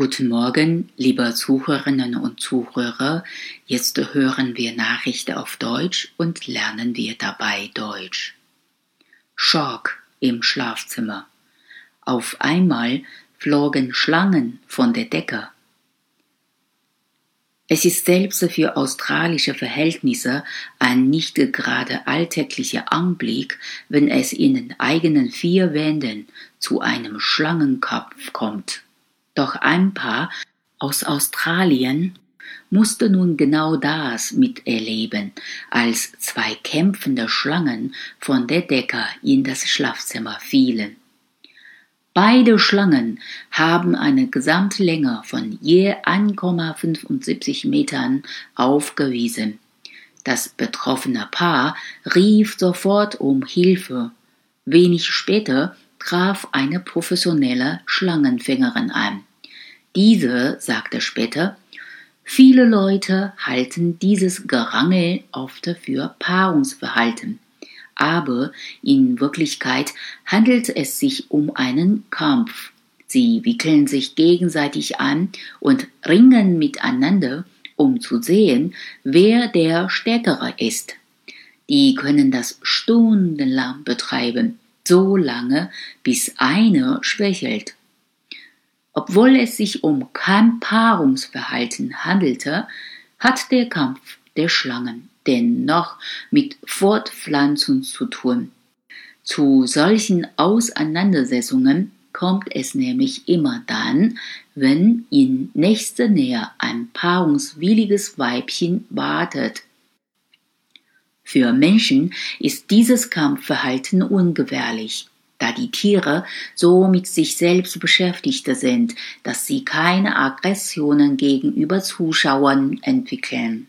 Guten Morgen, liebe Zuhörerinnen und Zuhörer. Jetzt hören wir Nachrichten auf Deutsch und lernen wir dabei Deutsch. Schock im Schlafzimmer. Auf einmal flogen Schlangen von der Decke. Es ist selbst für australische Verhältnisse ein nicht gerade alltäglicher Anblick, wenn es in den eigenen vier Wänden zu einem Schlangenkopf kommt. Doch ein Paar aus Australien musste nun genau das miterleben, als zwei kämpfende Schlangen von der Decke in das Schlafzimmer fielen. Beide Schlangen haben eine Gesamtlänge von je 1,75 Metern aufgewiesen. Das betroffene Paar rief sofort um Hilfe. Wenig später traf eine professionelle Schlangenfängerin ein. Diese sagte später, viele Leute halten dieses Gerangel oft für Paarungsverhalten, aber in Wirklichkeit handelt es sich um einen Kampf. Sie wickeln sich gegenseitig an und ringen miteinander, um zu sehen, wer der Stärkere ist. Die können das stundenlang betreiben, so lange, bis einer schwächelt. Obwohl es sich um kein Paarungsverhalten handelte, hat der Kampf der Schlangen dennoch mit Fortpflanzung zu tun. Zu solchen Auseinandersetzungen kommt es nämlich immer dann, wenn in nächster Nähe ein paarungswilliges Weibchen wartet. Für Menschen ist dieses Kampfverhalten ungefährlich, da die Tiere so mit sich selbst beschäftigt sind, dass sie keine Aggressionen gegenüber Zuschauern entwickeln.